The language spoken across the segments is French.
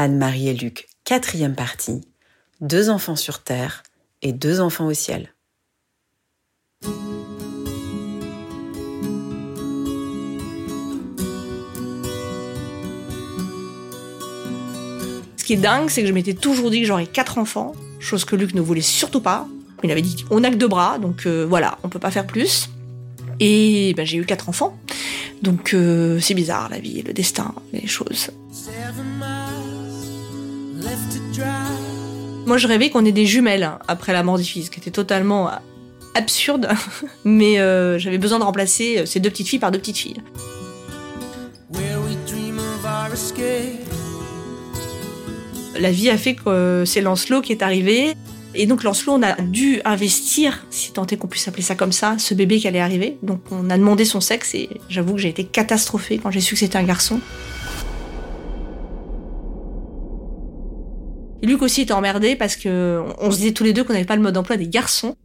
Anne-Marie et Luc, quatrième partie. Deux enfants sur Terre et deux enfants au ciel. Ce qui est dingue, c'est que je m'étais toujours dit que j'aurais quatre enfants, chose que Luc ne voulait surtout pas. Il avait dit on n'a que deux bras, donc euh, voilà, on peut pas faire plus. Et ben, j'ai eu quatre enfants. Donc euh, c'est bizarre la vie, le destin, les choses. Moi je rêvais qu'on ait des jumelles après la mort des filles, ce qui était totalement euh, absurde. Mais euh, j'avais besoin de remplacer ces deux petites filles par deux petites filles. La vie a fait que c'est Lancelot qui est arrivé. Et donc Lancelot, on a dû investir, si tant est qu'on puisse appeler ça comme ça, ce bébé qui allait arriver. Donc on a demandé son sexe et j'avoue que j'ai été catastrophée quand j'ai su que c'était un garçon. Luc aussi était emmerdé parce que on se disait tous les deux qu'on n'avait pas le mode d'emploi des garçons.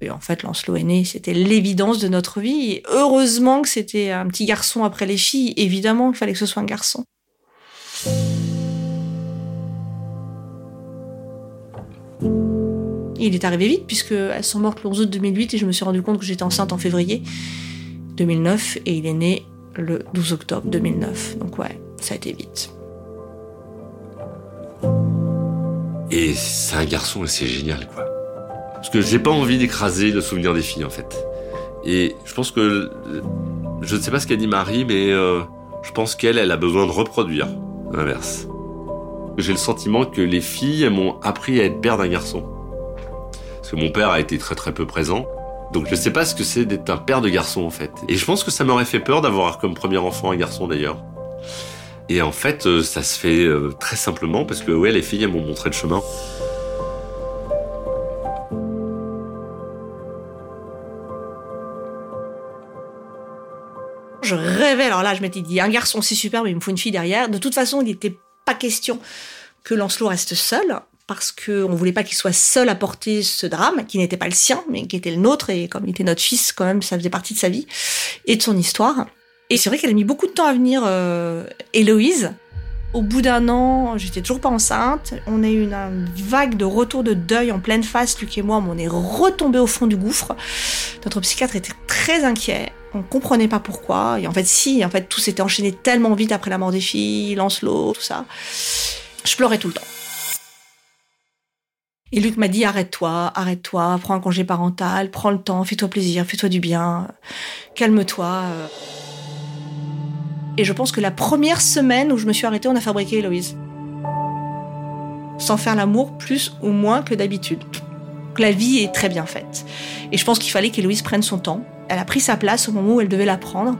Et en fait, Lancelot est né, c'était l'évidence de notre vie. Heureusement que c'était un petit garçon après les filles. Évidemment qu'il fallait que ce soit un garçon. il est arrivé vite puisque elles sont mortes le 11 août 2008 et je me suis rendu compte que j'étais enceinte en février 2009 et il est né le 12 octobre 2009. Donc ouais, ça a été vite. Et c'est un garçon et c'est génial quoi. Parce que j'ai pas envie d'écraser le souvenir des filles en fait. Et je pense que je ne sais pas ce qu'a dit Marie, mais euh, je pense qu'elle, elle a besoin de reproduire l'inverse. J'ai le sentiment que les filles m'ont appris à être père d'un garçon. Parce que mon père a été très très peu présent. Donc je sais pas ce que c'est d'être un père de garçon en fait. Et je pense que ça m'aurait fait peur d'avoir comme premier enfant un garçon d'ailleurs. Et en fait, euh, ça se fait euh, très simplement parce que les filles m'ont montré le chemin. Je rêvais, alors là je m'étais dit, un garçon c'est super, mais il me faut une fille derrière. De toute façon, il n'était pas question que Lancelot reste seul parce qu'on ne voulait pas qu'il soit seul à porter ce drame, qui n'était pas le sien, mais qui était le nôtre, et comme il était notre fils, quand même, ça faisait partie de sa vie et de son histoire. Et c'est vrai qu'elle a mis beaucoup de temps à venir, euh, Héloïse. Au bout d'un an, j'étais toujours pas enceinte. On a eu une, vague de retour de deuil en pleine face, Luc et moi, on est retombé au fond du gouffre. Notre psychiatre était très inquiet. On comprenait pas pourquoi. Et en fait, si, en fait, tout s'était enchaîné tellement vite après la mort des filles, Lancelot, tout ça. Je pleurais tout le temps. Et Luc m'a dit arrête-toi, arrête-toi, prends un congé parental, prends le temps, fais-toi plaisir, fais-toi du bien, calme-toi. Et je pense que la première semaine où je me suis arrêtée, on a fabriqué Héloïse. Sans faire l'amour plus ou moins que d'habitude. La vie est très bien faite. Et je pense qu'il fallait qu'Héloïse prenne son temps. Elle a pris sa place au moment où elle devait la prendre.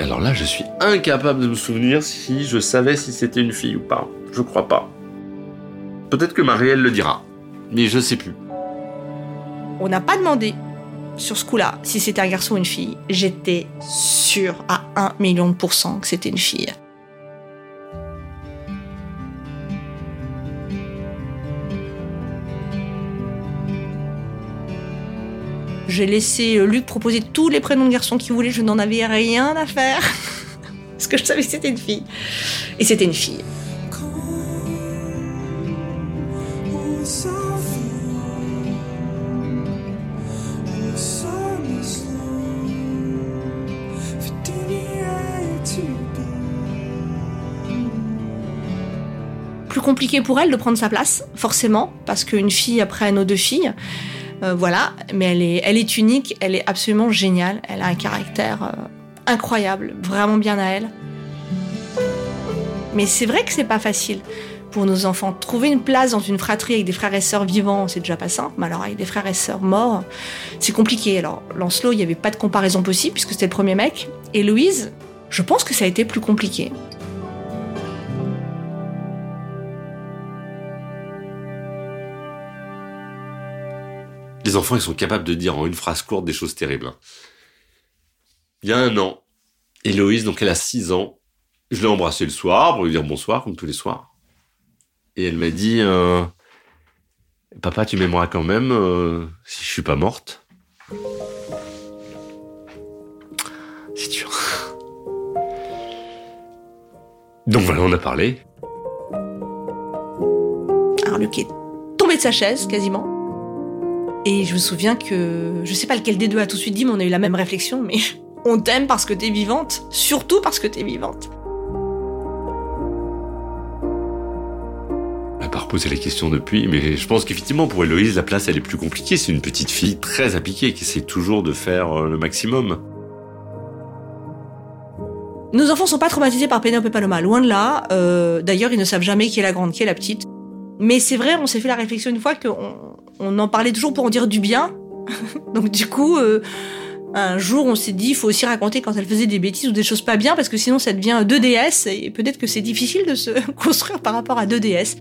Alors là, je suis incapable de me souvenir si je savais si c'était une fille ou pas. Je crois pas. Peut-être que Marielle le dira, mais je sais plus. On n'a pas demandé sur ce coup-là si c'était un garçon ou une fille. J'étais sûre à un million de pourcents que c'était une fille. J'ai laissé euh, Luc proposer tous les prénoms de garçons qu'il voulait, je n'en avais rien à faire. Parce que je savais que c'était une fille. Et c'était une fille. Compliqué pour elle de prendre sa place, forcément, parce qu'une fille après nos deux filles, euh, voilà, mais elle est, unique, elle est absolument géniale, elle a un caractère euh, incroyable, vraiment bien à elle. Mais c'est vrai que c'est pas facile pour nos enfants. Trouver une place dans une fratrie avec des frères et sœurs vivants, c'est déjà pas simple, mais alors avec des frères et sœurs morts, c'est compliqué. Alors, Lancelot, il n'y avait pas de comparaison possible puisque c'était le premier mec. Et Louise, je pense que ça a été plus compliqué. Les enfants, ils sont capables de dire en une phrase courte des choses terribles. Hein. Il y a un an, Héloïse, donc elle a 6 ans, je l'ai embrassée le soir pour lui dire bonsoir, comme tous les soirs. Et elle m'a dit, euh, papa, tu m'aimeras quand même euh, si je suis pas morte. C'est dur. Donc voilà, on a parlé. Alors Luc est tombé de sa chaise quasiment. Et je me souviens que je sais pas lequel des deux a tout de suite dit, mais on a eu la même réflexion. Mais on t'aime parce que t'es vivante, surtout parce que t'es vivante. On n'a pas reposé la question depuis, mais je pense qu'effectivement pour Héloïse, la place elle est plus compliquée. C'est une petite fille très appliquée qui essaie toujours de faire euh, le maximum. Nos enfants sont pas traumatisés par Pénélope et Paloma, loin de là. Euh, D'ailleurs, ils ne savent jamais qui est la grande, qui est la petite. Mais c'est vrai, on s'est fait la réflexion une fois qu'on on en parlait toujours pour en dire du bien. Donc du coup, euh, un jour, on s'est dit, il faut aussi raconter quand elle faisait des bêtises ou des choses pas bien, parce que sinon ça devient 2DS, et peut-être que c'est difficile de se construire par rapport à 2DS.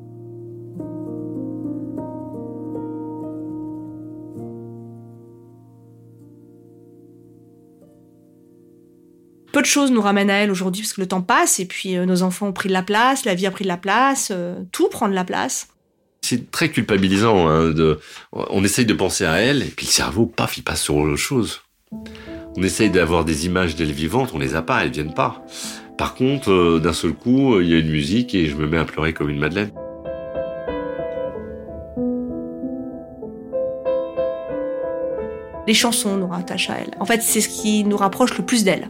peu de choses nous ramènent à elle aujourd'hui parce que le temps passe et puis euh, nos enfants ont pris de la place, la vie a pris de la place, euh, tout prend de la place. C'est très culpabilisant. Hein, de, on essaye de penser à elle et puis le cerveau, paf, il passe sur autre chose. On essaye d'avoir des images d'elle vivante, on les a pas, elles viennent pas. Par contre, euh, d'un seul coup, il y a une musique et je me mets à pleurer comme une madeleine. Les chansons nous rattachent à elle. En fait, c'est ce qui nous rapproche le plus d'elle.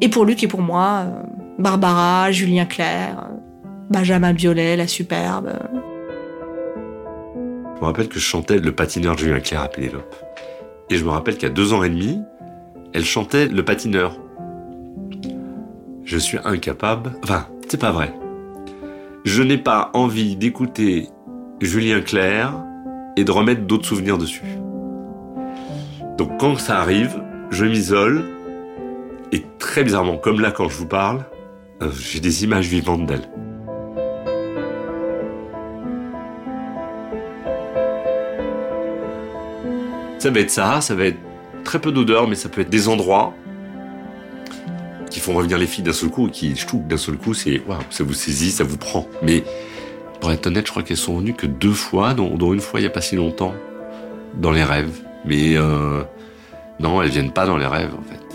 Et pour Luc et pour moi, euh, Barbara, Julien Clerc, euh, Benjamin Biolay, la superbe. Je me rappelle que je chantais le patineur de Julien Clerc à Pénélope. Et je me rappelle qu'à deux ans et demi, elle chantait le patineur. Je suis incapable. Enfin, c'est pas vrai. Je n'ai pas envie d'écouter Julien Clerc et de remettre d'autres souvenirs dessus. Donc quand ça arrive, je m'isole et très bizarrement, comme là quand je vous parle, euh, j'ai des images vivantes d'elle. Ça va être ça, ça va être très peu d'odeur, mais ça peut être des endroits qui font revenir les filles d'un seul coup et qui, je trouve, d'un seul coup, c'est waouh, ça vous saisit, ça vous prend. Mais pour être honnête, je crois qu'elles sont venues que deux fois, dont, une fois il n'y a pas si longtemps, dans les rêves. Mais euh, non, elles viennent pas dans les rêves en fait.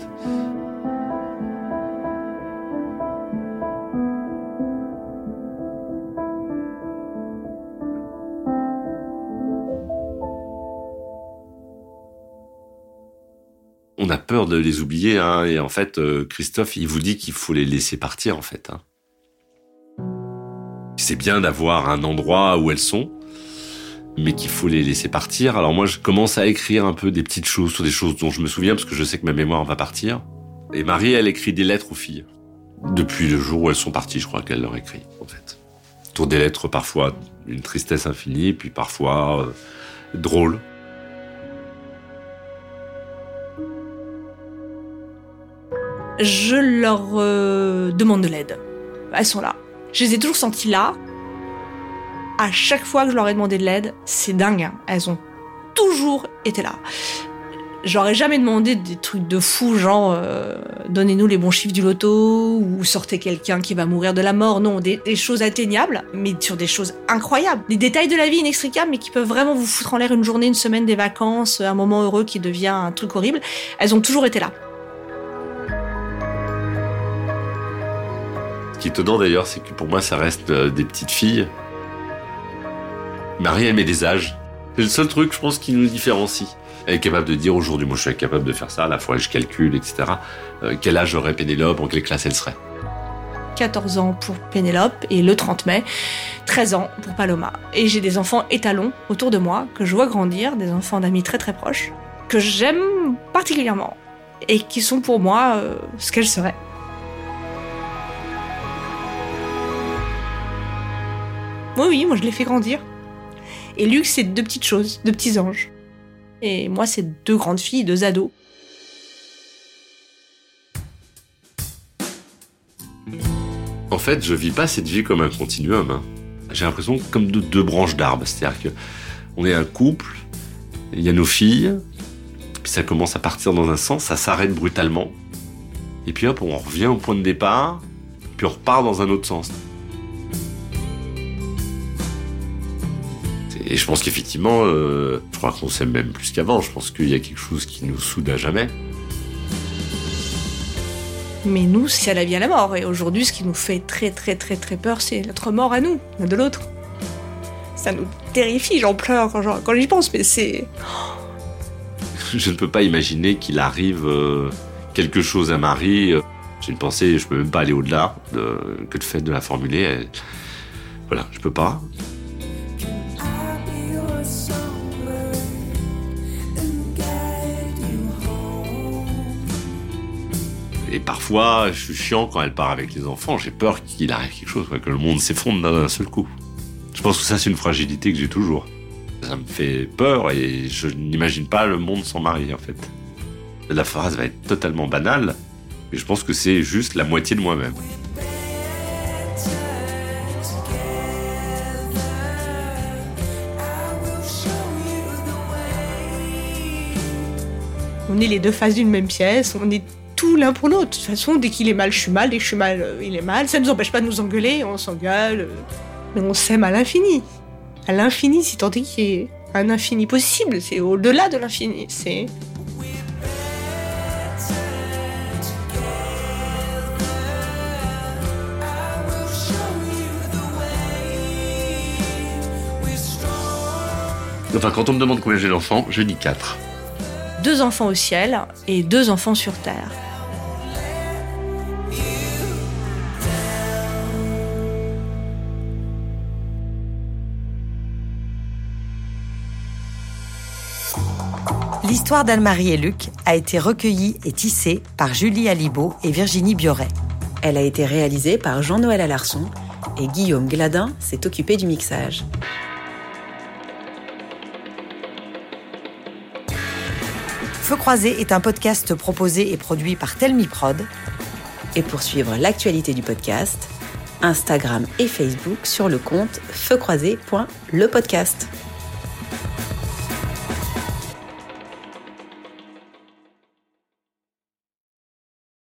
On a peur de les oublier, hein, et en fait, euh, Christophe, il vous dit qu'il faut les laisser partir, en fait. Hein. C'est bien d'avoir un endroit où elles sont, mais qu'il faut les laisser partir. Alors moi, je commence à écrire un peu des petites choses sur des choses dont je me souviens, parce que je sais que ma mémoire va partir. Et Marie, elle écrit des lettres aux filles. Depuis le jour où elles sont parties, je crois qu'elle leur écrit, en fait. Tour des lettres, parfois une tristesse infinie, puis parfois euh, drôle. Je leur euh, demande de l'aide. Elles sont là. Je les ai toujours senties là. À chaque fois que je leur ai demandé de l'aide, c'est dingue. Hein. Elles ont toujours été là. J'aurais jamais demandé des trucs de fou, genre euh, donnez-nous les bons chiffres du loto ou sortez quelqu'un qui va mourir de la mort. Non, des, des, choses atteignables, mais sur des choses incroyables. Des détails de la vie inextricables, mais qui peuvent vraiment vous foutre en l'air une journée, une semaine, des vacances, un moment heureux qui devient un truc horrible. Elles ont toujours été là. Qui est étonnant d'ailleurs, c'est que pour moi, ça reste euh, des petites filles. Marie, elle met des âges. C'est le seul truc, je pense, qui nous différencie. Elle est capable de dire aujourd'hui, moi je suis incapable de faire ça, la fois je calcule, etc. Euh, quel âge aurait Pénélope, en quelle classe elle serait? 14 ans pour Pénélope et le 30 mai, 13 ans pour Paloma. Et j'ai des enfants étalons autour de moi que je vois grandir, des enfants d'amis très très proches, que j'aime particulièrement et qui sont pour moi euh, ce qu'elles seraient. Oui, oui, moi je l'ai fait grandir. Et Luc, c'est deux petites choses, deux petits anges. Et moi, c'est deux grandes filles, deux ados. En fait, je vis pas cette vie comme un continuum. Hein. J'ai l'impression comme deux, branches d'arbres. C'est-à-dire que on est un couple, il y a nos filles, puis ça commence à partir dans un sens, ça s'arrête brutalement. Et puis hop, on revient au point de départ, puis on repart dans un autre sens. Et je pense qu'effectivement, euh, je crois qu'on s'aime même plus qu'avant. Je pense qu'il y a quelque chose qui nous soude à jamais. Mais nous, c'est à la vie à la mort. Et aujourd'hui, ce qui nous fait très très très très peur, c'est notre mort à nous, l'un de l'autre. Ça nous terrifie, j'en pleure quand, quand j'y pense, mais c'est... Je ne peux pas imaginer qu'il arrive euh, quelque chose à Marie. J'ai une pensée, je peux même pas aller au-delà que le fait de la formuler. Voilà, je peux pas. Et parfois, je suis chiant quand elle part avec les enfants. J'ai peur qu'il arrive quelque chose, que le monde s'effondre d'un seul coup. Je pense que ça, c'est une fragilité que j'ai toujours. Ça me fait peur et je n'imagine pas le monde sans mari, en fait. La phrase va être totalement banale, mais je pense que c'est juste la moitié de moi-même. On est les deux faces d'une même pièce, on est l'un pour l'autre. De toute façon, dès qu'il est mal, je suis mal, dès que je suis mal, euh, il est mal. Ça ne nous empêche pas de nous engueuler, on s'engueule. Euh, mais on s'aime à l'infini. À l'infini, si tant est qu'il y ait un infini possible. C'est au-delà de l'infini. C'est. Enfin, quand on me demande combien j'ai d'enfants, je dis 4. Deux enfants au ciel et deux enfants sur terre. L'histoire d'Anne-Marie et Luc a été recueillie et tissée par Julie Alibaud et Virginie Bioret. Elle a été réalisée par Jean-Noël Alarçon et Guillaume Gladin s'est occupé du mixage. Feu croisé est un podcast proposé et produit par Telmi Prod. Et pour suivre l'actualité du podcast, Instagram et Facebook sur le compte feukroisé.lepodcast.